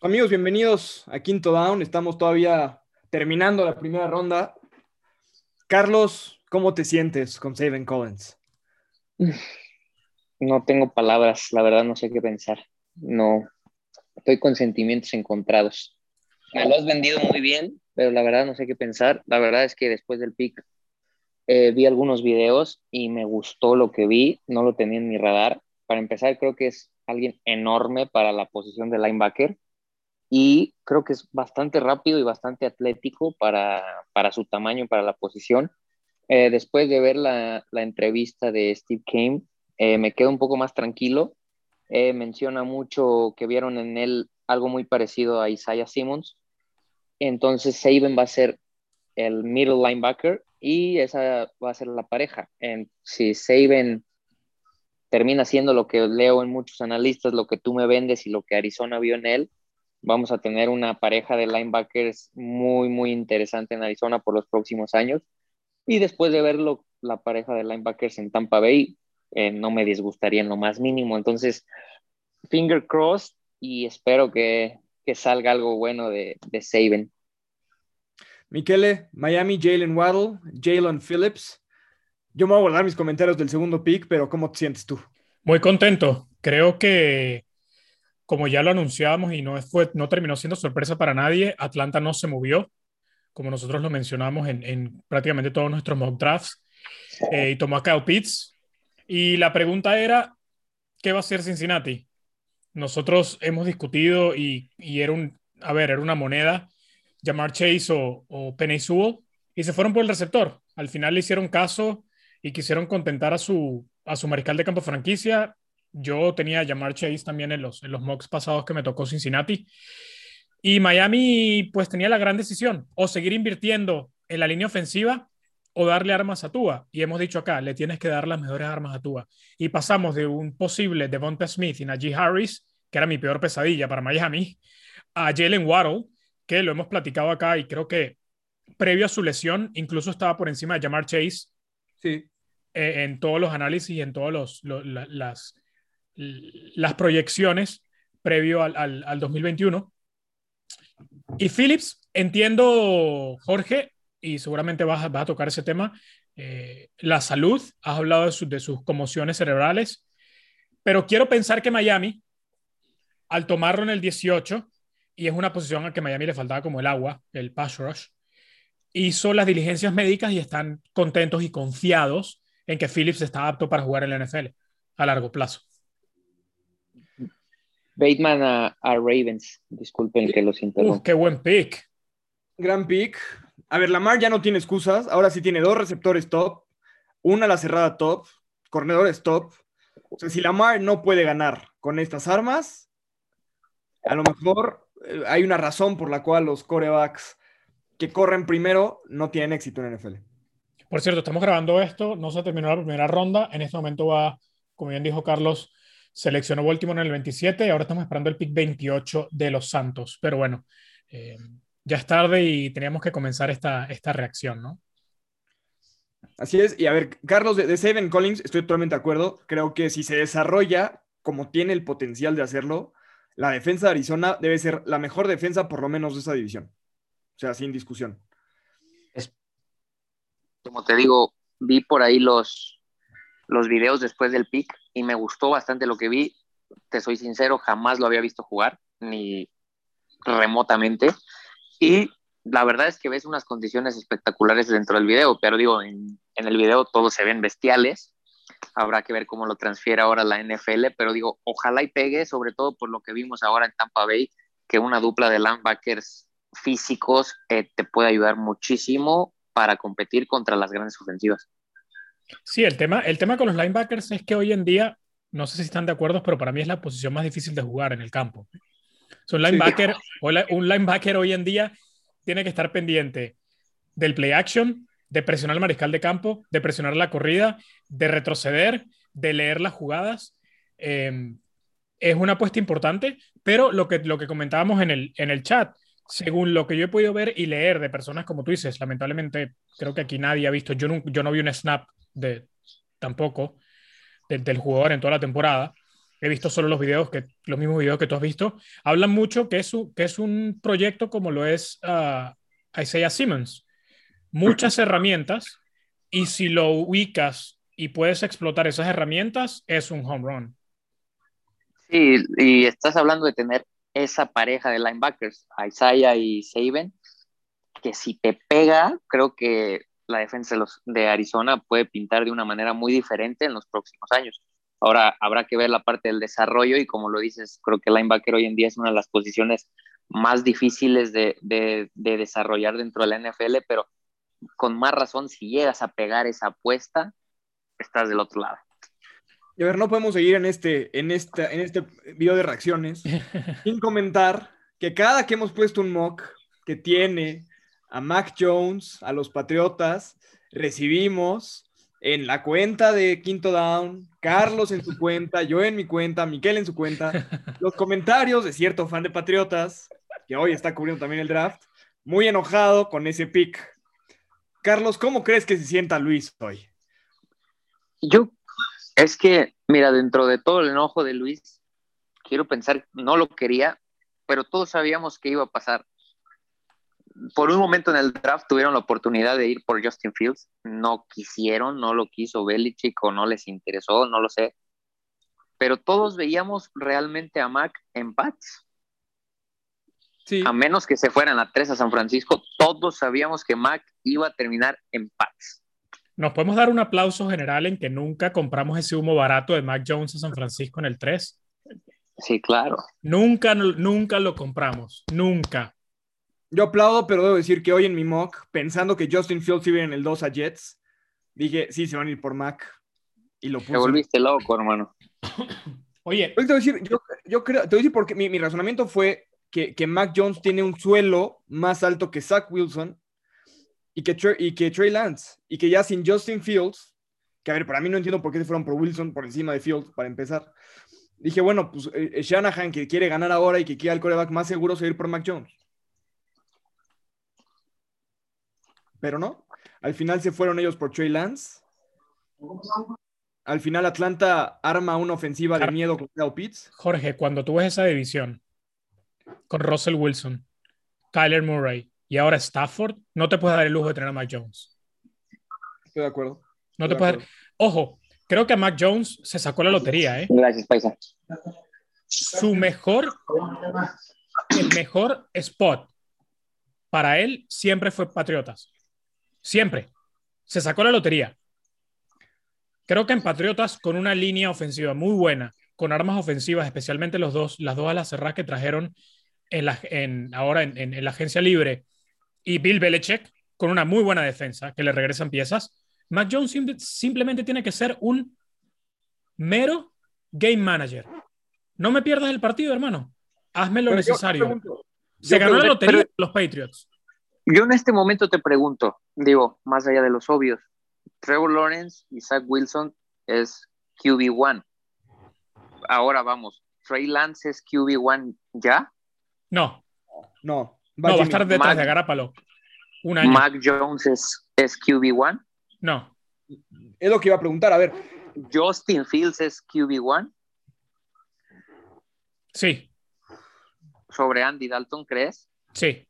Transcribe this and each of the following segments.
Amigos, bienvenidos a Quinto Down. Estamos todavía terminando la primera ronda. Carlos, ¿cómo te sientes con Saban Collins? No tengo palabras, la verdad no sé qué pensar. No, estoy con sentimientos encontrados. Me lo has vendido muy bien, pero la verdad no sé qué pensar. La verdad es que después del pick eh, vi algunos videos y me gustó lo que vi, no lo tenía en mi radar. Para empezar, creo que es alguien enorme para la posición de linebacker y creo que es bastante rápido y bastante atlético para, para su tamaño y para la posición. Eh, después de ver la, la, entrevista de Steve Kane, eh, me quedo un poco más tranquilo. Eh, menciona mucho que vieron en él algo muy parecido a Isaiah Simmons. Entonces Saban va a ser el middle linebacker y esa va a ser la pareja. En, si Saban termina siendo lo que leo en muchos analistas, lo que tú me vendes y lo que Arizona vio en él, vamos a tener una pareja de linebackers muy, muy interesante en Arizona por los próximos años. Y después de verlo, la pareja de linebackers en Tampa Bay, eh, no me disgustaría en lo más mínimo. Entonces, finger crossed y espero que, que salga algo bueno de, de Saban. Miquele, Miami, Jalen Waddle, Jalen Phillips. Yo me voy a guardar mis comentarios del segundo pick, pero ¿cómo te sientes tú? Muy contento. Creo que como ya lo anunciábamos y no, fue, no terminó siendo sorpresa para nadie, Atlanta no se movió, como nosotros lo mencionamos en, en prácticamente todos nuestros mock drafts, eh, y tomó a Kyle Pitts. Y la pregunta era, ¿qué va a hacer Cincinnati? Nosotros hemos discutido y, y era un, a ver, era una moneda, llamar Chase o, o Penny Sewell, y se fueron por el receptor. Al final le hicieron caso y quisieron contentar a su, a su mariscal de campo franquicia yo tenía a llamar Chase también en los, en los mocks pasados que me tocó Cincinnati. Y Miami pues tenía la gran decisión, o seguir invirtiendo en la línea ofensiva o darle armas a Tua. Y hemos dicho acá, le tienes que dar las mejores armas a Tua. Y pasamos de un posible Devonta Smith y Najee Harris, que era mi peor pesadilla para Miami, a Jalen Waddle, que lo hemos platicado acá y creo que previo a su lesión incluso estaba por encima de llamar Chase. Sí. Eh, en todos los análisis y en todos los, las, las proyecciones previo al, al, 2021. Y Phillips, entiendo, Jorge, y seguramente vas, a tocar ese tema, eh, la salud, has hablado de, de, sus conmociones cerebrales, pero quiero pensar que Miami, al tomarlo en el 18, y es una posición a que Miami le faltaba como el agua, el pass rush, hizo las diligencias médicas y están contentos y confiados en que Phillips está apto para jugar en la NFL a largo plazo. Bateman a, Ravens. Disculpen que los interrumpa. qué buen pick. Gran pick. A ver, Lamar ya no tiene excusas. Ahora sí tiene dos receptores top, una la cerrada top, corredores top. O sea, si Lamar no puede ganar con estas armas, a lo mejor eh, hay una razón por la cual los corebacks que corren primero no tienen éxito en NFL. Por cierto, estamos grabando esto, no se terminó la primera ronda. En este momento va, como bien dijo Carlos, seleccionó Baltimore en el 27 y ahora estamos esperando el pick 28 de los Santos. Pero bueno, eh, ya es tarde y teníamos que comenzar esta, esta reacción, ¿no? Así es. Y a ver, Carlos, de, de Seven Collins, estoy totalmente de acuerdo. Creo que si se desarrolla como tiene el potencial de hacerlo, la defensa de Arizona debe ser la mejor defensa por lo menos de esa división. O sea, sin discusión. Como te digo, vi por ahí los, los videos después del pick y me gustó bastante lo que vi. Te soy sincero, jamás lo había visto jugar, ni remotamente. Y la verdad es que ves unas condiciones espectaculares dentro del video, pero digo, en, el video todos se ven bestiales. Habrá que ver cómo lo transfiere ahora la NFL, pero digo, ojalá y pegue, sobre todo por lo que vimos ahora en Tampa Bay, que una dupla de linebackers físicos eh, te puede ayudar muchísimo para competir contra las grandes ofensivas. Sí, el tema, el tema con los linebackers es que hoy en día, no sé si están de acuerdo, pero para mí es la posición más difícil de jugar en el campo. un, linebacker, un linebacker hoy en día tiene que estar pendiente del play action, de presionar al mariscal de campo, de presionar la corrida, de retroceder, de leer las jugadas. Em, es una apuesta importante, pero lo que, lo que comentábamos en el, en el chat, según lo que yo he podido ver y leer de personas como tú dices, lamentablemente creo que aquí nadie ha visto, yo no, yo no vi un snap de tampoco del jugador en toda la temporada. he visto solo los videos, que, los mismos videos que tú has visto, hablan mucho que es un, que es un proyecto como lo es uh, Isaiah Simmons. Muchas herramientas y si lo ubicas y puedes explotar esas herramientas, es un home run. Sí, y estás hablando de tener esa pareja de linebackers, Isaiah y Saban, que si te pega, creo que la defensa de, los, de Arizona puede pintar de una manera muy diferente en los próximos años. Ahora habrá que ver la parte del desarrollo y como lo dices, creo que el linebacker hoy en día es una de las posiciones más difíciles de, de, de desarrollar dentro de la NFL, pero con más razón, si llegas a pegar esa apuesta, estás del otro lado. Y a ver, no podemos seguir en este, en esta, en este video de reacciones sin comentar que cada que hemos puesto un mock que tiene a Mac Jones, a los Patriotas, recibimos en la cuenta de Quinto Down, Carlos en su cuenta, yo en mi cuenta, Miquel en su cuenta, los comentarios de cierto fan de Patriotas, que hoy está cubriendo también el draft, muy enojado con ese pick. Carlos, ¿cómo crees que se sienta Luis hoy? Yo, es que, mira, dentro de todo el enojo de Luis, quiero pensar, no lo quería, pero todos sabíamos que iba a pasar por un momento en el draft tuvieron la oportunidad de ir por Justin Fields, no quisieron, no lo quiso Belichick o no les interesó, no lo sé. Pero todos veíamos realmente a Mac en Pats. Sí. A menos que se fueran a tres a San Francisco, todos sabíamos que Mac iba a terminar en Pats. Nos podemos dar un aplauso general en que nunca compramos ese humo barato de Mac Jones a San Francisco en el 3. Sí, claro. Nunca, nunca lo compramos, nunca. Yo aplaudo, pero debo decir que hoy en mi mock, pensando que Justin Fields iba en el 2 a Jets, dije, sí, se van a ir por Mac. Y lo puse. Te volviste loco, hermano. Oye. Te voy a decir, yo, yo creo, te voy a decir porque mi, mi razonamiento fue que, que, Mac Jones tiene un suelo más alto que Zach Wilson y que, y que Trey Lance. Y que ya sin Justin Fields, que a ver, para mí no entiendo por qué se fueron por Wilson por encima de Fields, para empezar. Dije, bueno, pues eh, Shanahan, que quiere ganar ahora y que quiere el coreback más seguro, se va a ir por Mac Jones. Pero no. Al final se fueron ellos por Trey Lance. Al final Atlanta arma una ofensiva de miedo con Kyle Pitts. Jorge, cuando tú ves esa división con Russell Wilson, Kyler Murray y ahora Stafford, no te puedes dar el lujo de tener a Mac Jones. Estoy de acuerdo. No te puedes. Ojo, creo que a Mac Jones se sacó la lotería, ¿eh? Gracias, Paisa. Su mejor, el mejor spot para él siempre fue Patriotas. Siempre. Se sacó la lotería. Creo que en Patriotas, con una línea ofensiva muy buena, con armas ofensivas, especialmente los dos, las dos alas cerradas que trajeron en la, en, ahora en, la agencia libre, y Bill Belichick, con una muy buena defensa, que le regresan piezas, Mac Jones simplemente tiene que ser un mero game manager. No me pierdas el partido, hermano. Hazme lo necesario. Se ganó la lotería los Patriots. Yo en este momento te pregunto, digo, más allá de los obvios, Trevor Lawrence y Zach Wilson es QB1. Ahora vamos, ¿Trey Lance es QB1 ya? No. No. Va, no, va a estar detrás de. Un año. ¿Mac Jones es, es QB1? No. Es lo que iba a preguntar, a ver. ¿Justin Fields es QB1? Sí. ¿Sobre Andy Dalton crees? Sí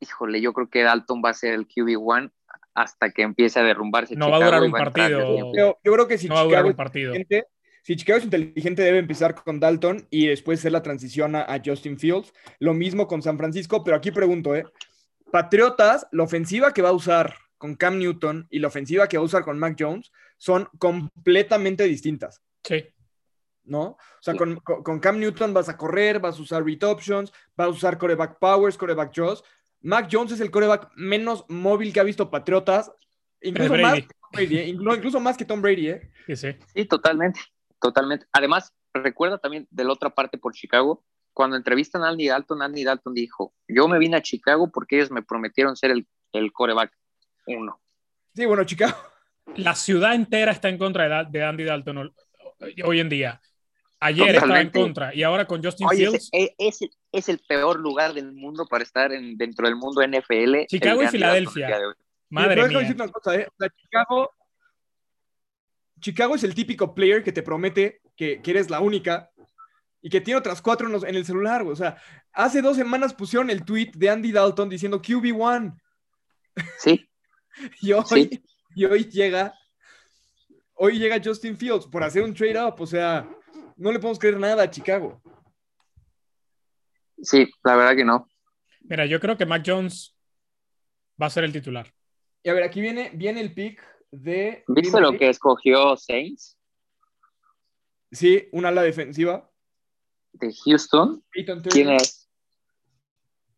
híjole, yo creo que Dalton va a ser el QB1 hasta que empiece a derrumbarse. No va a durar un partido. Yo, creo que si, no Chicago un partido. si Chicago es inteligente, debe empezar con Dalton y después hacer la transición a, Justin Fields. Lo mismo con San Francisco, pero aquí pregunto, ¿eh? Patriotas, la ofensiva que va a usar con Cam Newton y la ofensiva que va a usar con Mac Jones son completamente distintas. Sí. ¿no? O sea, con, con, Cam Newton vas a correr, vas a usar read options, vas a usar coreback powers, coreback draws. Mac Jones es el coreback menos móvil que ha visto Patriotas, incluso más, que Tom Brady, ¿eh? incluso más que Tom Brady. ¿eh? Sí, sí. sí, totalmente, totalmente. Además, recuerda también de la otra parte por Chicago, cuando entrevistan a Andy Dalton, Andy Dalton dijo, yo me vine a Chicago porque ellos me prometieron ser el, el coreback uno. Sí, bueno, Chicago. La ciudad entera está en contra de, Andy Dalton hoy en día. Ayer estaba en contra y ahora con Justin Fields. Es, es, el peor lugar del mundo para estar en, dentro del mundo NFL. Chicago y Filadelfia. Madre mía. Una cosa, ¿eh? Chicago, Chicago es el típico player que te promete que, que eres la única y que tiene otras cuatro en, los- en el celular. O sea, hace dos semanas pusieron el tweet de Andy Dalton diciendo QB1 Sí, y hoy, Sí. y hoy llega, hoy llega Justin Fields por hacer un trade up. O sea, no le podemos creer nada a Chicago. sí, la verdad que no. Mira, yo creo que Mac Jones va a ser el titular. Y a ver, aquí viene, viene el pick de. ¿Viste lo que escogió Saints Sí, un ala defensiva. de Houston? ¿Quién es?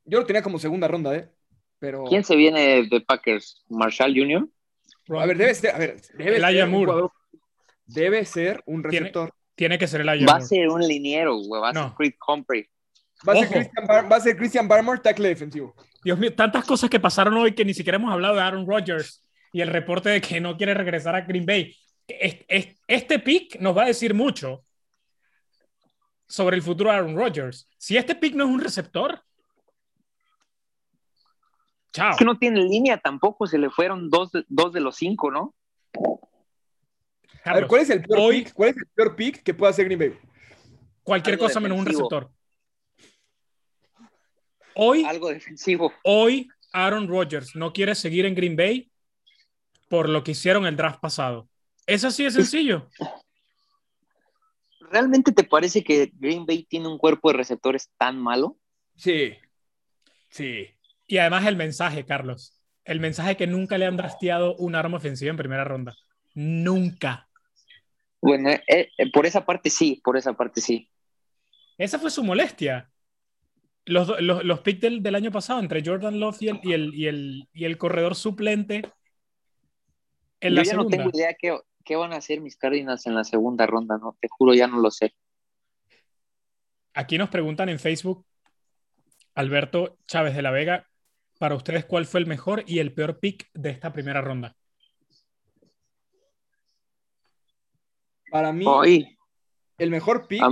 Yo lo tenía como segunda ronda, ¿eh? Pero. ¿Quién se viene de Packers? ¿Marshall Jr.? A ver, debe ser. A ver, debe ser un jugador- Debe ser un Tiene- receptor. Tiene que ser el Elijah Va a ser un liniero, güey. Va a ser. Creed Humphrey. Va a, ser. Christian Bar- va a ser Christian Barmore, tackle defensivo. Dios mío, tantas cosas que pasaron hoy que ni siquiera hemos hablado de Aaron Rodgers y el reporte de que no quiere regresar a Green Bay. Es- es- Este pick nos va a decir mucho sobre el futuro de Aaron Rodgers. Si este pick no es un receptor, chao. Es que no tiene línea tampoco. Se le fueron dos dos de los cinco, ¿no? A ver, ¿cuál es el peor hoy- pick? ¿Cuál es el peor pick que puede hacer Green Bay? cualquier algo cosa menos un receptor. Hoy, Algo defensivo. hoy Aaron Rodgers no quiere seguir en Green Bay por lo que hicieron el draft pasado. Es así de sencillo. ¿Realmente te parece que Green Bay tiene un cuerpo de receptores tan malo? Sí. Sí. Y además el mensaje, Carlos. El mensaje que nunca le han drafteado un arma ofensiva en primera ronda. Nunca. Bueno, eh, eh, por esa parte sí, por esa parte sí. Esa fue su molestia. Los, los, los picks del, del año pasado entre Jordan Love y el, y el, y el, y el corredor suplente en Yo la ya segunda. no tengo idea qué, qué van a hacer mis Cardinals en la segunda ronda, ¿no? Te juro, ya no lo sé. Aquí nos preguntan en Facebook, Alberto Chávez de la Vega, para ustedes, ¿cuál fue el mejor y el peor pick de esta primera ronda? Para mí, Hoy, el mejor pick.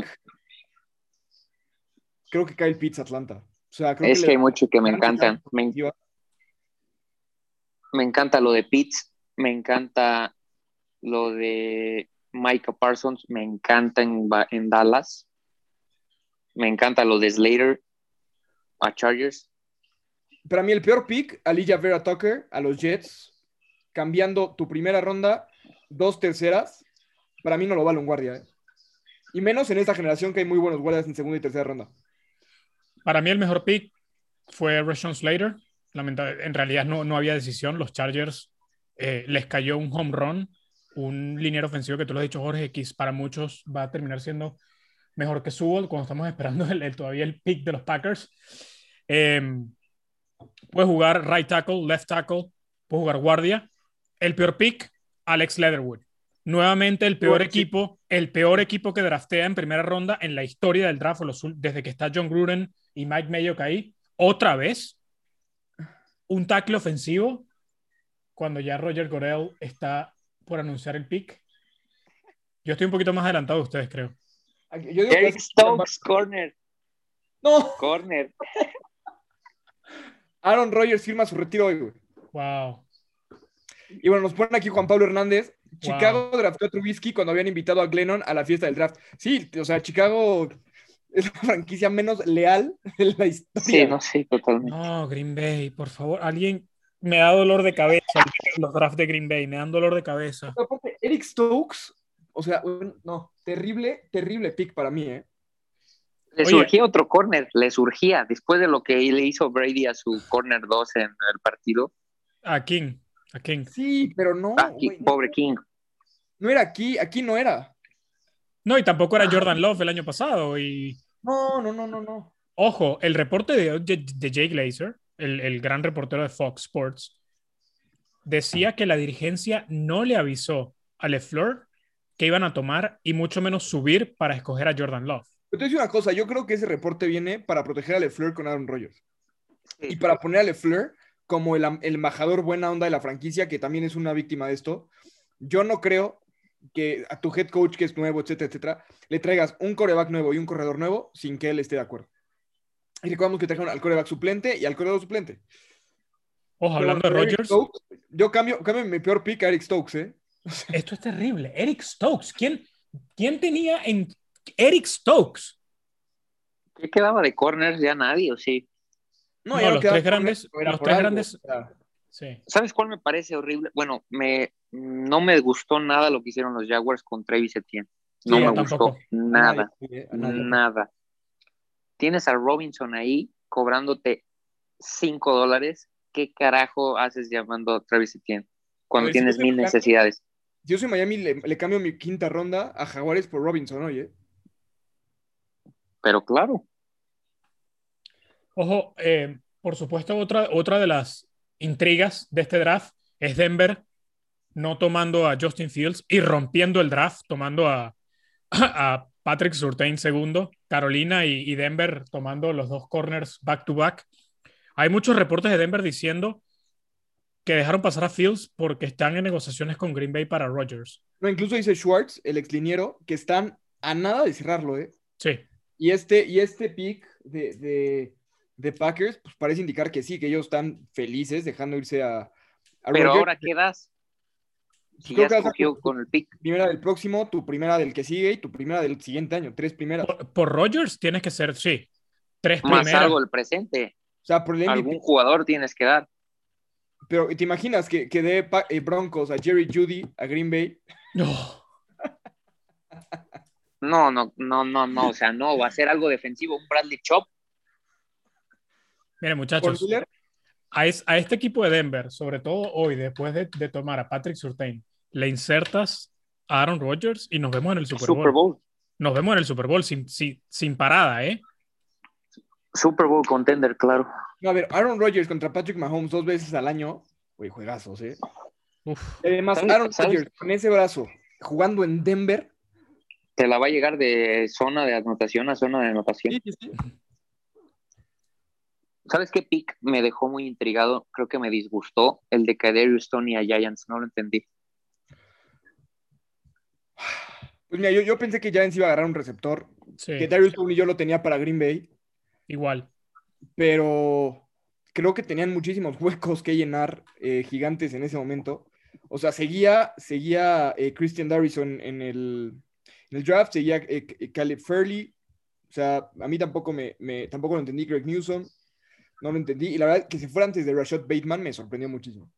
Creo que Kyle Pitts Atlanta. O sea, creo es que hay mucho que me encantan. Me, me encanta lo de Pitts, me encanta lo de Micah Parsons, me encanta en Dallas, me encanta lo de Slater a Chargers. Para mí, el peor pick, Aliyah Vera Tucker a los Jets, cambiando tu primera ronda, dos terceras. Para mí no lo vale un guardia. ¿eh? Y menos en esta generación que hay muy buenos guardias en segunda y tercera ronda. Para mí el mejor pick fue Rashawn Slater. Lamentable- en realidad no, no había decisión. Los Chargers eh, les cayó un home run, un liniero ofensivo que tú lo has dicho, Jorge, que para muchos va a terminar siendo mejor que Sewell cuando estamos esperando el- el- todavía el pick de los Packers. Eh, puede jugar right tackle, left tackle, puede jugar guardia. El peor pick, Alex Leatherwood. Nuevamente el peor Bueno, sí. equipo, el peor equipo que draftea en primera ronda en la historia del draft, desde que está John Gruden y Mike Mayock ahí. Otra vez, un tackle ofensivo cuando ya Roger Gorel está por anunciar el pick. Yo estoy un poquito más adelantado de ustedes, creo. Yo digo que Eric es- Stokes, corner, No, corner. Aaron Rodgers firma su retiro hoy, güey. Wow. Y bueno, nos ponen aquí Juan Pablo Hernández. Chicago draftó a Trubisky cuando habían invitado a Glennon a la fiesta del draft. Sí, o sea, Chicago es la franquicia menos leal de la historia. Sí, no sé, totalmente. No, Green Bay, por favor, alguien me da dolor de cabeza los drafts de Green Bay, me dan dolor de cabeza. Aparte, Eric Stokes, o sea, un- no, terrible, terrible pick para mí, ¿eh? Le Oye. surgía otro corner, le surgía, después de lo que le hizo Brady a su corner 2 en el partido. A King, a King. Sí, pero no, Ah, no, pobre King. no era aquí, aquí no era. No, y tampoco era Jordan Love el año pasado. Y No, no, no, no, no. ojo, el reporte de, de, de Jay Glazer, el, el gran reportero de Fox Sports, decía que la dirigencia no le avisó a LeFleur que iban a tomar y mucho menos subir para escoger a Jordan Love. Pero te voy a decir una cosa, yo creo que ese reporte viene para proteger a LeFleur con Aaron Rodgers. Y para poner a LeFleur como el, el embajador buena onda de la franquicia, que también es una víctima de esto. Yo no creo que a tu head coach, que es nuevo, etcétera, etcétera, le traigas un coreback nuevo y un corredor nuevo sin que él esté de acuerdo. Y recordamos que trajeron al coreback suplente y al corredor suplente. Ojo, hablando de Pero Rodgers, Stokes, yo cambio, cambio mi peor pick a Eric Stokes, ¿eh? esto es terrible. Eric Stokes, ¿quién, ¿Quién tenía en Eric Stokes? ¿Qué quedaba de corners? Ya nadie, ¿o sí? No, los tres grandes. Los tres grandes. Sí. ¿Sabes cuál me parece horrible? Bueno, me, no me gustó nada lo que hicieron los Jaguars con Travis Etienne. No me gustó nada, nada. Tienes a Robinson ahí cobrándote 5 dólares. ¿Qué carajo haces llamando a Travis Etienne cuando tienes mil necesidades? Yo soy Miami, le, cambio mi quinta ronda a Jaguares por Robinson, oye. Pero claro. Ojo, eh, por supuesto, otra, otra de las intrigas de este draft es Denver no tomando a Justin Fields y rompiendo el draft, tomando a, a Patrick Surtain segundo, Carolina y, Denver tomando los dos corners back to back. Hay muchos reportes de Denver diciendo que dejaron pasar a Fields porque están en negociaciones con Green Bay para Rodgers. No, incluso dice Schwartz, el exliniero, que están a nada de cerrarlo, ¿eh? Sí. Y este, y este pick de, de, Packers, pues parece indicar que sí, que ellos están felices dejando irse a, Pero ahora, ¿qué das? Si ya escogió con el pick. Primera del próximo, tu primera del que sigue y tu primera del siguiente año. Tres primeras. Por, Rogers tienes que ser, sí. Tres Más algo el presente. O sea, por el Algún jugador tienes que dar. Pero ¿te imaginas que, que dé eh, Broncos a Jerry Judy a Green Bay? No. no, no, no, no, no. O sea, no. Va a ser algo defensivo. Un Bradley Chop. Miren, muchachos. A, a, este equipo de Denver, sobre todo hoy, después de, de tomar a Patrick Surtain, le insertas a Aaron Rodgers y nos vemos en el Super Bowl. Nos vemos en el Super Bowl sin, sin, parada, ¿eh? Super Bowl contender, claro. a ver, Aaron Rodgers contra Patrick Mahomes dos veces al año. Uy, juegazos, ¿eh? Además, Aaron Rodgers con ese brazo jugando en Denver. Te la va a llegar de zona de anotación a zona de anotación. Sí, sí, ¿Sabes qué pick me dejó muy intrigado? Creo que me disgustó el de Kadarius Tony a Giants, no lo entendí. Pues mira, yo, pensé que Giants iba a agarrar un receptor. Que Darius Tony yo lo tenía para Green Bay. Igual. Pero creo que tenían muchísimos huecos que llenar eh, gigantes en ese momento. O sea, seguía, seguía eh, Christian Darrison en el, draft, seguía eh, Caleb Fairley. O sea, a mí tampoco me, tampoco lo entendí Greg Newsom. No lo entendí. Y la verdad que si fuera antes de Rashad Bateman me sorprendió muchísimo.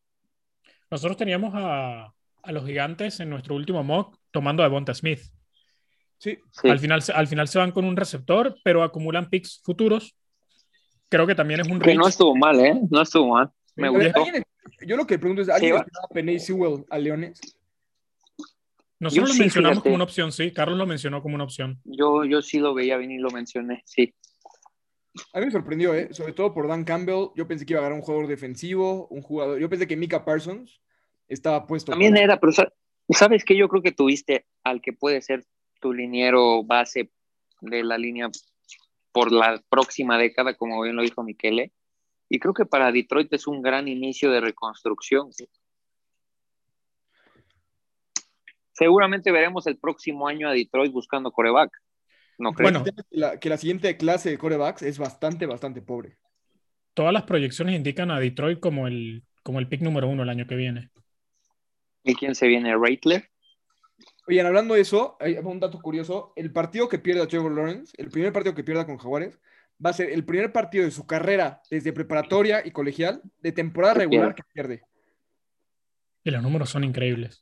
Nosotros teníamos a, a los gigantes en nuestro último mock tomando a Devonta Smith. Sí. Al, final, al final se van con un receptor, pero acumulan picks futuros. Creo que también es un Que no estuvo mal, ¿eh? No estuvo mal. Me gustó. Yo lo que pregunto es, ¿alguien sí, a Penny Sewell a Leones? Nosotros lo mencionamos como una opción, sí. Carlos lo mencionó como una opción. Yo, yo sí lo veía bien y lo mencioné, sí. A mí me sorprendió, ¿eh? sobre todo por Dan Campbell. Yo pensé que iba a ganar un jugador defensivo, un jugador. Yo pensé que Mika Parsons estaba puesto. También era, pero sabes que yo creo que tuviste al que puede ser tu liniero base de la línea por la próxima década, como bien lo dijo Miquele. Y creo que para Detroit es un gran inicio de reconstrucción. Seguramente veremos el próximo año a Detroit buscando coreback. No creo. Bueno, que la, siguiente clase de corebacks es bastante, bastante pobre. Todas las proyecciones indican a Detroit como el, como el pick número uno el año que viene. ¿Y quién se viene? ¿Raitler? Oigan, hablando de eso, hay un dato curioso. El partido que pierde a Trevor Lawrence, el primer partido que pierda con Jaguares, va a ser el primer partido de su carrera desde preparatoria y colegial de temporada regular que pierde. Y los números son increíbles.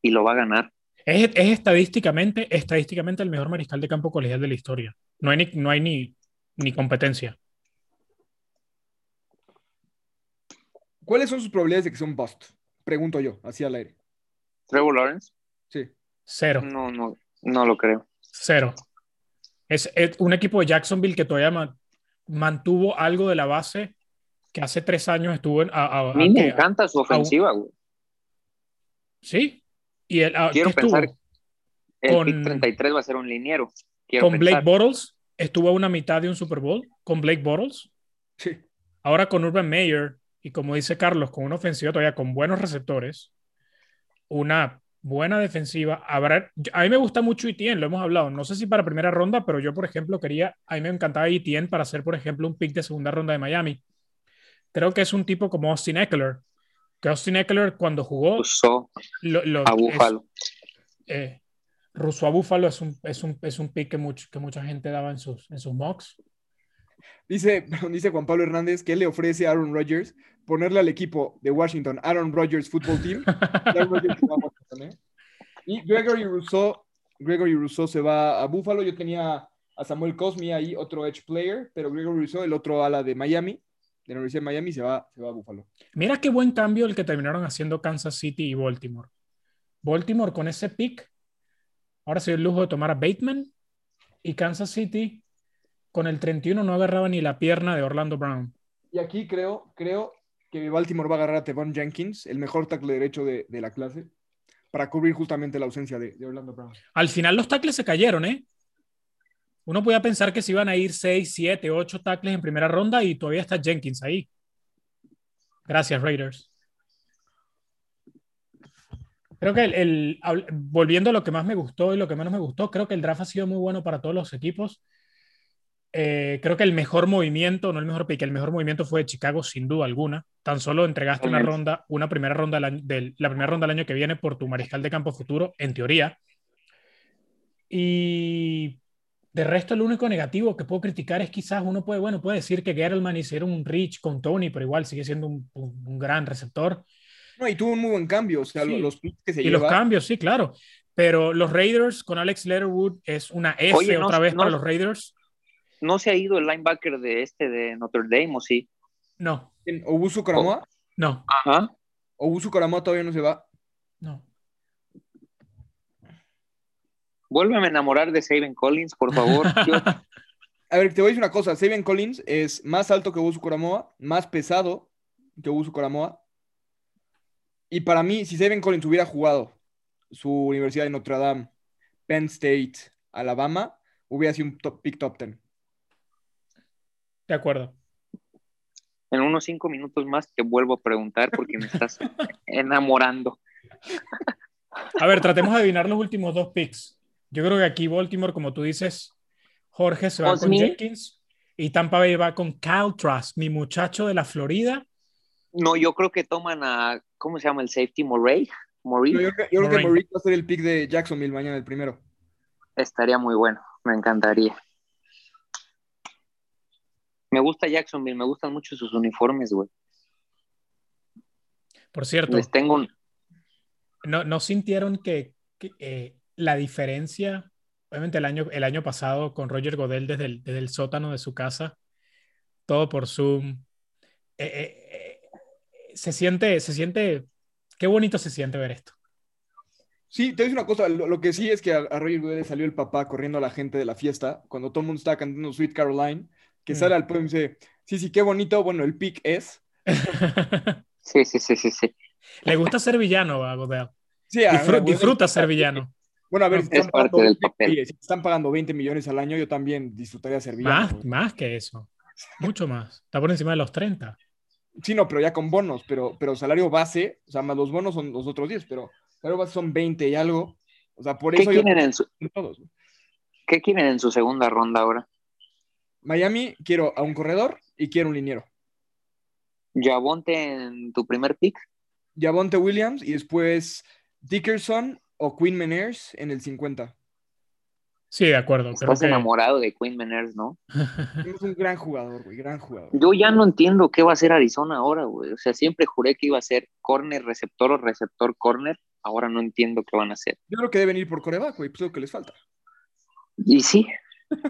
Y lo va a ganar. Es, estadísticamente, estadísticamente el mejor mariscal de campo colegial de la historia. No hay ni, no hay ni, ni competencia. ¿Cuáles son sus probabilidades de que sea un bust? Pregunto yo, así al aire. ¿Trevor Lawrence? Sí. Cero. No, no, no lo creo. Cero. Es, un equipo de Jacksonville que todavía mantuvo algo de la base que hace tres años estuvo en. A, mí me encanta su ofensiva, güey. Sí. Y el, Quiero pensar el con, 33 va a ser un liniero. con Blake Bottles estuvo a una mitad de un Super Bowl. Con Blake Bottles. Sí. Ahora con Urban Meyer y como dice Carlos, con una ofensiva todavía con buenos receptores, una buena defensiva. Habrá, a mí me gusta mucho Etienne, lo hemos hablado. No sé si para primera ronda, pero yo, por ejemplo, quería, a mí me encantaba Etienne para hacer, por ejemplo, un pick de segunda ronda de Miami. Creo que es un tipo como Austin Eckler, Austin Eckler cuando jugó... A Buffalo. Eh, Russo a Buffalo es un, es un, es un pick que, mucho, que mucha gente daba en sus, en sus mocks. Dice, dice Juan Pablo Hernández que le ofrece a Aaron Rodgers ponerle al equipo de Washington Aaron Rodgers Football Team. y Aaron Rodgers se va a Washington, ¿eh? Y Gregory Rousseau, Gregory Rousseau se va a Buffalo. Yo tenía a Samuel Cosmi ahí, otro edge player, pero Gregory Rousseau, el otro ala de Miami, de la Universidad de Miami, se va, se va a Buffalo. Mira qué buen cambio el que terminaron haciendo Kansas City y Baltimore. Baltimore con ese pick, ahora se dio el lujo de tomar a Bateman y Kansas City con el 31 no agarraba ni la pierna de Orlando Brown. Y aquí creo, creo que Baltimore va a agarrar a Tevon Jenkins, el mejor tackle derecho de, de la clase, para cubrir justamente la ausencia de, de, Orlando Brown. Al final los tackles se cayeron, ¿eh? Uno podía pensar que se iban a ir 6, 7, 8 tackles en primera ronda y todavía está Jenkins ahí. Gracias, Raiders. Creo que el, el, volviendo a lo que más me gustó y lo que menos me gustó, creo que el draft ha sido muy bueno para todos los equipos. Eh, creo que el mejor movimiento, no el mejor pick, el mejor movimiento fue de Chicago sin duda alguna. Tan solo entregaste una ronda, una primera ronda del, del, la primera ronda del año que viene por tu mariscal de campo futuro, en teoría. Y de resto, lo único negativo que puedo criticar es quizás uno puede, bueno, puede decir que Gerelman hicieron un reach con Tony, pero igual sigue siendo un, un, un gran receptor. No, y tuvo un muy buen cambio, o sea, sí. los picks que se Y lleva... los cambios, sí, claro. Pero los Raiders con Alex Letterwood es una F Oye, no, otra vez no, para los Raiders. ¿No se ha ido el linebacker de este de Notre Dame o sí? No. ¿Obusu Karamoa? No. Ajá. ¿Obusu Karamoa todavía no se va? No. Vuélveme a enamorar de Saben Collins, por favor. Yo... a ver, te voy a decir una cosa. Saben Collins es más alto que Obusu Karamoa, más pesado que Obusu Karamoa. Y para mí, si Saben Collins hubiera jugado su Universidad de Notre Dame, Penn State, Alabama, hubiera sido un top, pick top 10. De acuerdo. En unos cinco minutos más te vuelvo a preguntar porque me estás enamorando. A ver, tratemos de adivinar los últimos dos picks. Yo creo que aquí Baltimore, como tú dices, Jorge se va con Jenkins y Tampa Bay va con Cal Trask, mi muchacho de la Florida. No, yo creo que toman a, ¿cómo se llama el safety? Morey. No, yo, yo creo que Morey va a ser el pick de Jacksonville mañana, el primero. Estaría muy bueno, me encantaría. Me gusta Jacksonville, me gustan mucho sus uniformes, güey. Por cierto. Les tengo un... ¿No, no sintieron que, que eh, la diferencia, obviamente el año, el año pasado con Roger Godel desde el, desde el sótano de su casa, todo por Zoom, eh, eh, se siente, se siente, qué bonito se siente ver esto. Sí, te voy a decir una cosa, lo, lo que sí es que a, a Roger Godel salió el papá corriendo a la gente de la fiesta, cuando todo el mundo estaba cantando Sweet Caroline, que mm. sale al podio y dice, sí, sí, qué bonito, bueno, el pick es. sí, sí, sí, sí, sí. Le gusta ser villano a Godel. Sí, a, disfruta ser villano. Bueno, a ver, si están, pagando, 20, si están, pagando 20 millones al año, yo también disfrutaría ser villano. Más, más que eso. Mucho más. Está por encima de los 30. Sí, no, pero ya con bonos, pero, pero salario base, o sea, más los bonos son los otros 10, pero salario base son 20 y algo. O sea, por ¿Qué eso. Quieren yo... en su... Todos. ¿Qué quieren en su segunda ronda ahora? Miami, quiero a un corredor y quiero un liniero. Yavonte en tu primer pick. Yavonte Williams y después Dickerson o Quinn Meners en el 50. Sí, de acuerdo. Estás creo enamorado de Quinn Meners, ¿no? Es un gran jugador, güey, gran jugador. Yo ya no entiendo qué va a hacer Arizona ahora, güey. O sea, siempre juré que iba a ser corner, receptor o receptor, corner. Ahora no entiendo qué van a hacer. Yo creo que deben ir por coreback, güey, pues es lo que les falta. Y sí,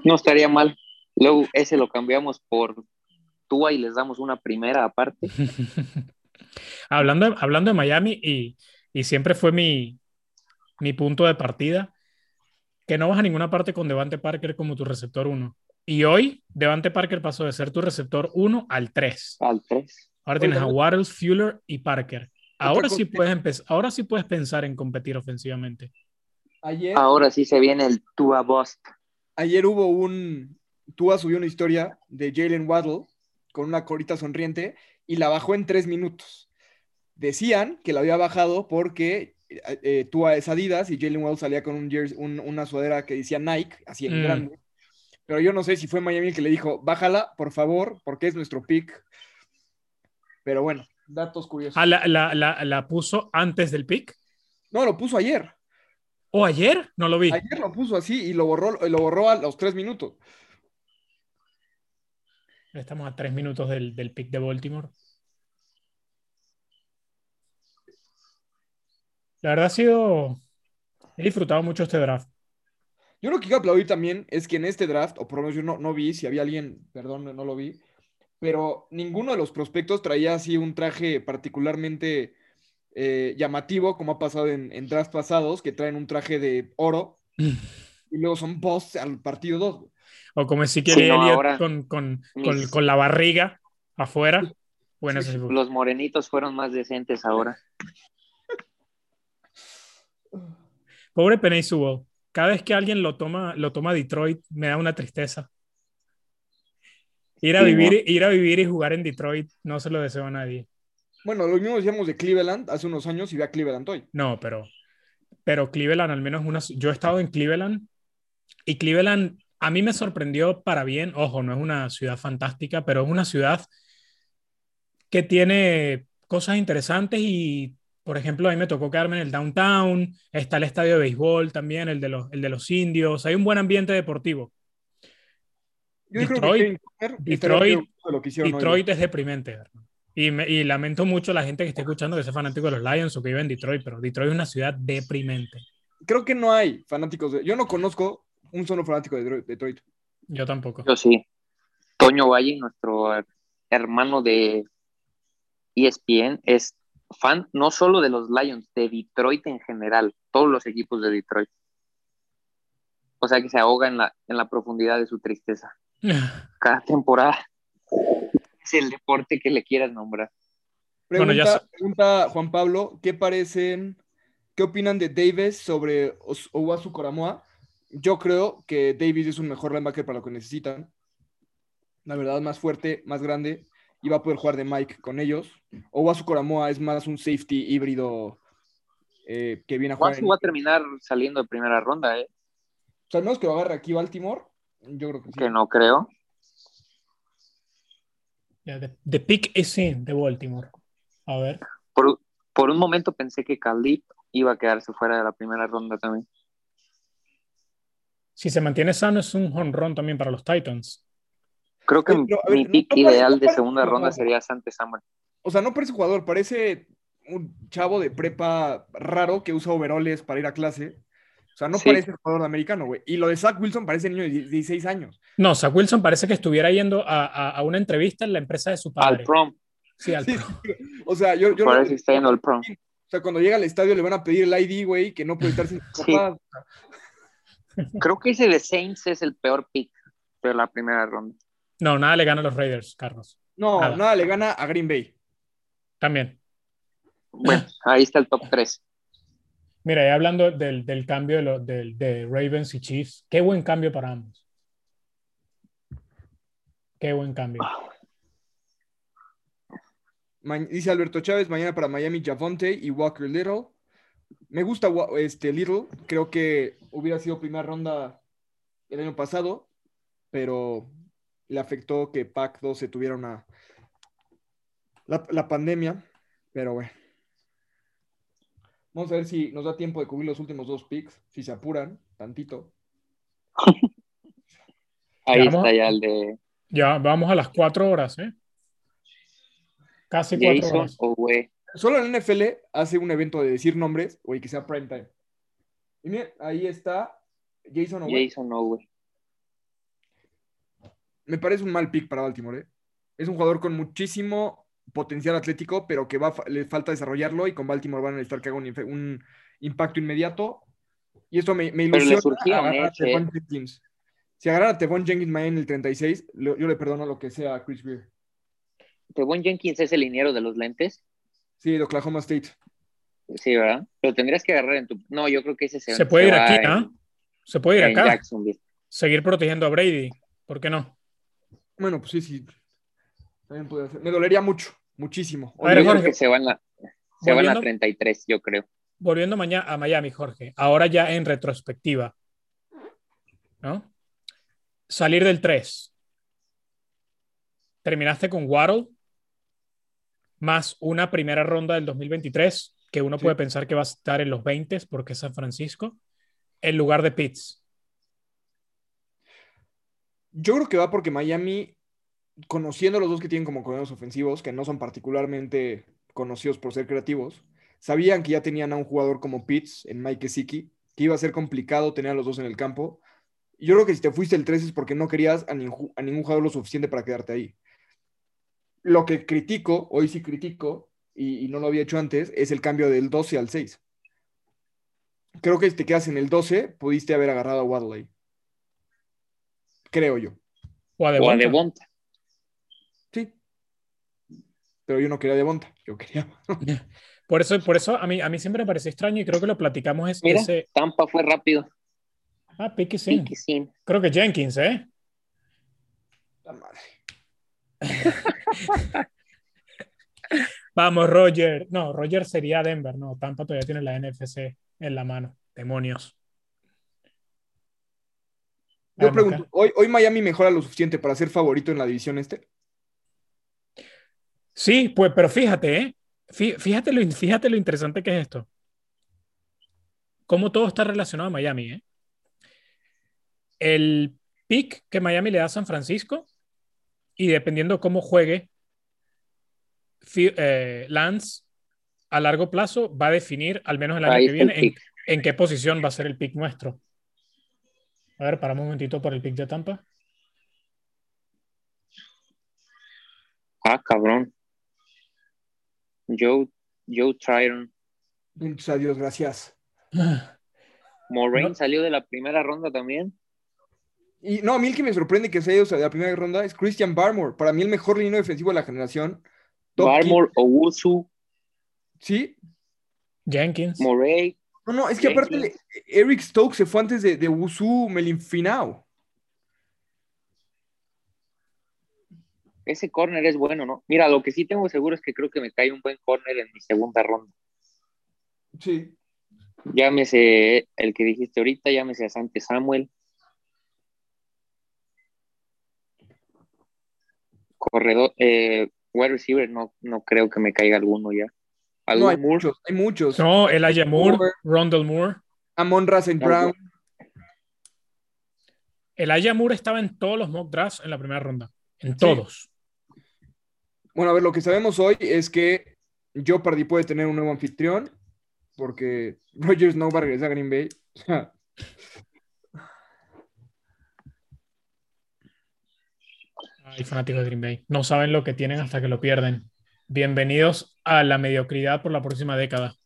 no estaría mal. Luego ese lo cambiamos por Tua y les damos una primera aparte. hablando, hablando de Miami, y, y siempre fue mi, mi punto de partida, que no vas a ninguna parte con Devante Parker como tu receptor 1. Y hoy, Devante Parker pasó de ser tu receptor 1 al 3. Al 3. Ahora tienes a Waddle, Fuller y Parker. Ahora sí, puedes empezar, ahora sí puedes pensar en competir ofensivamente. Ayer, ahora sí se viene el Tua Bust. Ayer hubo un, Tua subió una historia de Jalen Waddle con una corita sonriente y la bajó en tres minutos. Decían que la había bajado porque eh, Tua es Adidas y Jalen Waddle salía con un jersey, un, una sudadera que decía Nike, así en mm. grande. Pero yo no sé si fue Miami el que le dijo, bájala, por favor, porque es nuestro pick. Pero bueno, datos curiosos. Ah, ¿la, la, la, la puso antes del pick? No, lo puso ayer. ¿O ayer? No lo vi. Ayer lo puso así y lo borró, lo borró a los tres minutos. Estamos a tres minutos del, del pick de Baltimore. La verdad ha sido. He disfrutado mucho este draft. Yo lo que quiero aplaudir también es que en este draft, o por lo menos yo no, no vi, si había alguien, perdón, no lo vi, pero ninguno de los prospectos traía así un traje particularmente eh, llamativo, como ha pasado en, en drafts pasados, que traen un traje de oro y luego son boss al partido 2. O como si quiere Sí, no, ahora con, con, con- mis- con la barriga afuera. Bueno, eso sí Los morenitos fueron más decentes ahora. Pobre Penny Sewell. Cada vez que alguien lo toma, lo toma Detroit, me da una tristeza. Ir a, Sí, vivir, ir a vivir y jugar en Detroit no se lo deseo a nadie. Bueno, lo mismo decíamos de Cleveland hace unos años y ve a Cleveland hoy. No, pero, pero Cleveland al menos una... Yo he estado en Cleveland y Cleveland a mí me sorprendió para bien. Ojo, no es una ciudad fantástica, pero es una ciudad que tiene cosas interesantes y, por ejemplo, a mí me tocó quedarme en el downtown, está el estadio de béisbol también, el de los, el de los indios, hay un buen ambiente deportivo. Yo Detroit- creo que Detroit- orgulloso de lo que hicieron hoy. Detroit es deprimente. Y, me- y lamento mucho a la gente que esté escuchando que sea fanático de los Lions o que vive en Detroit, pero Detroit es una ciudad deprimente. Creo que no hay fanáticos de. Yo no conozco un solo fanático de Detroit- Detroit. Yo tampoco. Yo sí. Toño Valle, nuestro eh, hermano de ESPN, es fan no solo de los Lions, de Detroit en general, todos los equipos de Detroit. O sea que se ahoga en la, en la profundidad de su tristeza. Cada temporada es el deporte que le quieras nombrar. Bueno, Pregunta, ya sa- pregunta Juan Pablo: ¿qué parecen, qué opinan de Davis sobre Owasu Koramoa? Yo creo que Davis es un mejor linebacker para lo que necesitan. La verdad, más fuerte, más grande, y va a poder jugar de Mike con ellos. Owasu Koramoa es más un safety híbrido eh, que viene a jugar. Wasu en- va a terminar saliendo de primera ronda, ¿eh? O sea, al menos que lo agarre aquí Baltimore, yo creo que sí. que no creo. The, the pick is in de Baltimore. A ver. Por, por un momento pensé que Khalid iba a quedarse fuera de la primera ronda también. Si se mantiene sano, es un honrón también para los Titans. Creo que pero, ver, mi pick no ideal de segunda jugador. ronda sería Sante Samuel. O sea, no parece jugador, parece un chavo de prepa raro que usa overoles para ir a clase. O sea, no Sí. parece jugador de americano, güey. Y lo de Zach Wilson parece niño de 16 años. No, Zach Wilson parece que estuviera yendo a, a- a una entrevista en la empresa de su Al padre. prom. Sí, al Sí, pro. sí. O sea, yo, yo Parece que está yendo al prom. O sea, cuando llega al estadio le van a pedir el ID, güey, que no puede estar sin papás. Creo que ese de Saints es el peor pick de la primera ronda. No, nada le gana a los Raiders, Carlos. No, Nada. nada. le gana a Green Bay. También. Bueno, ahí está el top 3. Mira, ya hablando del, del cambio de, los- del- de Ravens y Chiefs, qué buen cambio para ambos. Qué buen cambio. Ma- dice Alberto Chávez, mañana para Miami Javonte y Walker Little. Me gusta este Little, creo que hubiera sido primera ronda el año pasado, pero le afectó que Pac 12 tuviera una la, la pandemia, pero bueno. Vamos a ver si nos da tiempo de cubrir los últimos dos picks, si se apuran tantito. Ahí Vamos. está ya el de Ya vamos a las cuatro horas, ¿eh? Casi cuatro Jason horas. Owe. Solo el NFL hace un evento de decir nombres, o que sea prime time. Y miren, ahí está Jason Owe. Jason Owe. Me parece un mal pick para Baltimore. ¿eh? Es un jugador con muchísimo potencial atlético, pero que va, le falta desarrollarlo y con Baltimore van a necesitar que haga un, impacto inmediato. Y esto me, me Pero le ilusiona agarrar a eh, Tevon Jenkins. Si agarran a Tevon Jenkins mañana en el 36, lo- yo le perdono lo que sea a Chris Greer. Tevon Jenkins es el liniero de los lentes. Sí, de Oklahoma State. Sí, ¿verdad? Pero tendrías que agarrar en tu. No, yo creo que ese se, Se puede ir aquí, en- ¿no? Se puede ir acá. Seguir protegiendo a Brady. ¿Por qué no? Bueno, pues sí, sí. También podría ser. Me dolería mucho, muchísimo. A ver, Yo creo Jorge. que se van a, se van a Volviendo- 33, yo creo. Volviendo mañana a Miami, Jorge. Ahora ya en retrospectiva. ¿No? Salir del 3. Terminaste con Waddle más una primera ronda del 2023 que uno Sí. puede pensar que va a estar en los 20 porque es San Francisco. en lugar de Pitts? Yo creo que va porque Miami, conociendo los dos que tienen como coordinadores ofensivos, que no son particularmente conocidos por ser creativos, sabían que ya tenían a un jugador como Pitts en Mike Gesicki, que iba a ser complicado tener a los dos en el campo. Yo creo que si te fuiste el 3 es porque no querías a, ningún, a ningún jugador lo suficiente para quedarte ahí. Lo que critico, hoy sí critico, y, y, no lo había hecho antes, es el cambio del 12 al 6. Creo que si te quedas en el 12, pudiste haber agarrado a Wadley. Creo yo. O a O a Devonta. Devonta. Sí. Pero yo no quería de Bonta, yo quería. Por eso, por eso a, mí, a mí siempre me parece extraño y creo que lo platicamos es Mira, ese... Tampa fue rápido. Ah, sí. Creo que Jenkins, ¿eh? La madre. Vamos, Roger. No, Roger sería Denver. No, Tampa todavía tiene la NFC en la mano. Demonios. Yo Vamos, pregunto. ¿hoy, ¿hoy Miami mejora lo suficiente para ser favorito en la división este? Sí, pues, pero fíjate, ¿eh? Fí- Fíjate lo, fíjate lo interesante que es esto. Cómo todo está relacionado a Miami, ¿eh? El pick que Miami le da a San Francisco y dependiendo cómo juegue eh, Lance a largo plazo va a definir, al menos el año Ahí que viene, en, en qué posición va a ser el pick nuestro. A ver, paramos un momentito por el pick de Tampa. Ah, cabrón. Joe, Joe Tryon. Muchas adiós, gracias. Moraine No. salió de la primera ronda también. Y no, a mí el que me sorprende que se haya ido de la primera ronda es Christian Barmore. Para mí el mejor línea defensivo de la generación. Top Barmore, Owusu, 15. Sí. Jenkins. Morey. No, no, es que aparte le- Eric Stokes se fue antes de, de Wusu Melinfinao. Ese corner es bueno, ¿no? Mira, lo que sí tengo seguro es que creo que me cae un buen corner en mi segunda ronda. Sí. Llámese el que dijiste ahorita, llámese a Sante Samuel. Corredor, eh, wide receiver, no, no creo que me caiga alguno ya. No, hay muchos, hay muchos. No, Elijah Moore, Moore. Rondell Moore. Amon Rasen Brown. Elijah Moore estaba en todos los mock drafts en la primera ronda. En todos. Bueno, a ver, lo que sabemos hoy es que Jeopardy puede tener un nuevo anfitrión porque Rogers no va a regresar a Green Bay. Ay, fanáticos de Green Bay. No saben lo que tienen hasta que lo pierden. Bienvenidos a la mediocridad por la próxima década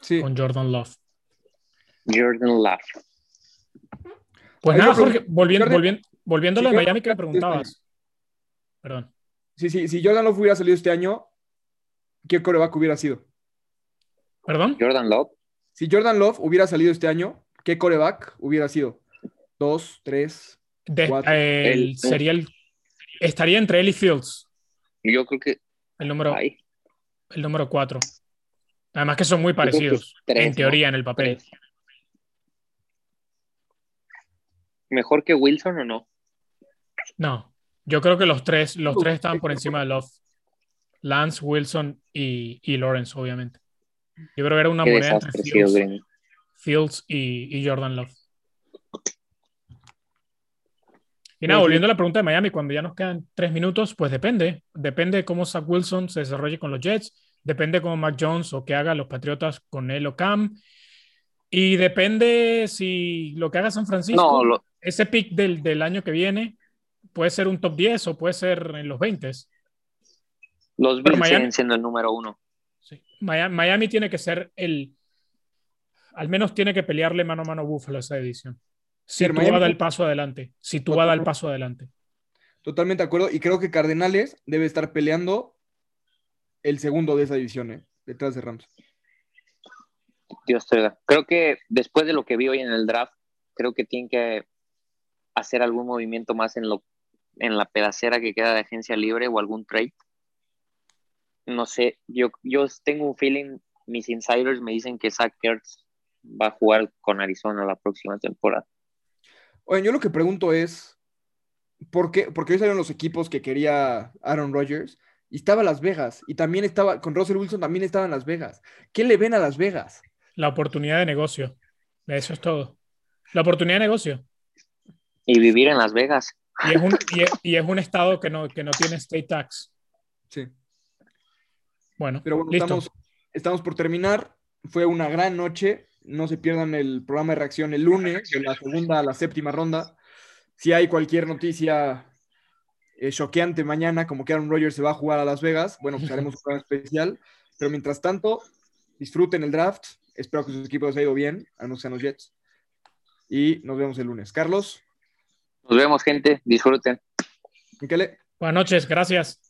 Sí. con Jordan Love. Jordan Love. Pues nada. Jorge, volviendo, volviendo, volviendo a Sí, Miami que me preguntabas. Perdón. Sí, sí, si Jordan Love hubiera salido este año, ¿qué coreback hubiera sido? ¿Perdón? Jordan Love. Si Jordan Love hubiera salido este año, ¿qué coreback hubiera sido? Dos, tres. De- Cuatro. eh, el- El- sería el, estaría entre él y Fields, Yo creo que. el número, ay, el número 4. Además que son muy parecidos, tres, en ¿no? teoría, en el papel. tres. ¿Mejor que Wilson o no? No, yo creo que los tres, los tres estaban por encima de Love. Lance, Wilson y, y Lawrence, obviamente. Yo creo que era una Qué moneda entre Fields. Fields y, y Jordan Love. Y nada, volviendo a la pregunta de Miami, cuando ya nos quedan tres minutos, pues depende. Depende de cómo Zach Wilson se desarrolle con los Jets. Depende cómo Mac Jones o qué haga los Patriotas con él o Cam. Y depende si lo que haga San Francisco, No, lo- ese pick del, del año que viene, puede ser un top 10 o puede ser en los 20. los Bills Miami- siguen siendo el número uno. Sí. Miami, Miami tiene que ser el. Al menos tiene que pelearle mano a mano a Buffalo esa edición. Si tú Miami- da el paso adelante. Si tú da el paso adelante. Totalmente de acuerdo. Y creo que Cardenales debe estar peleando el segundo de esa división, ¿eh? detrás de Rams. Dios te oiga. Creo que después de lo que vi hoy en el draft, creo que tienen que hacer algún movimiento más en lo en la pedacera que queda de agencia libre o algún trade. No sé, yo, yo tengo un feeling, mis insiders me dicen que Zach Ertz va a jugar con Arizona la próxima temporada. Oye, yo lo que pregunto es, ¿por qué? Porque hoy salieron los equipos que quería Aaron Rodgers y estaba Las Vegas y también estaba, con Russell Wilson también estaba en Las Vegas. ¿Qué le ven a Las Vegas? La oportunidad de negocio. Eso es todo. La oportunidad de negocio. Y vivir en Las Vegas. Y es un, y es, un estado que no, que no tiene state tax. Sí. Bueno, Pero bueno, listo. estamos, estamos por terminar. Fue una gran noche. No se pierdan el programa de reacción el lunes, de la segunda a la séptima ronda. Si hay cualquier noticia eh, choqueante mañana, como que Aaron Rodgers se va a jugar a Las Vegas, bueno, pues haremos un programa especial. Pero mientras tanto, disfruten el draft. Espero que sus equipos les haya ido bien, a no los Jets. Y nos vemos el lunes. Carlos, Nos vemos, gente. Disfruten. Miquele. Buenas noches, gracias.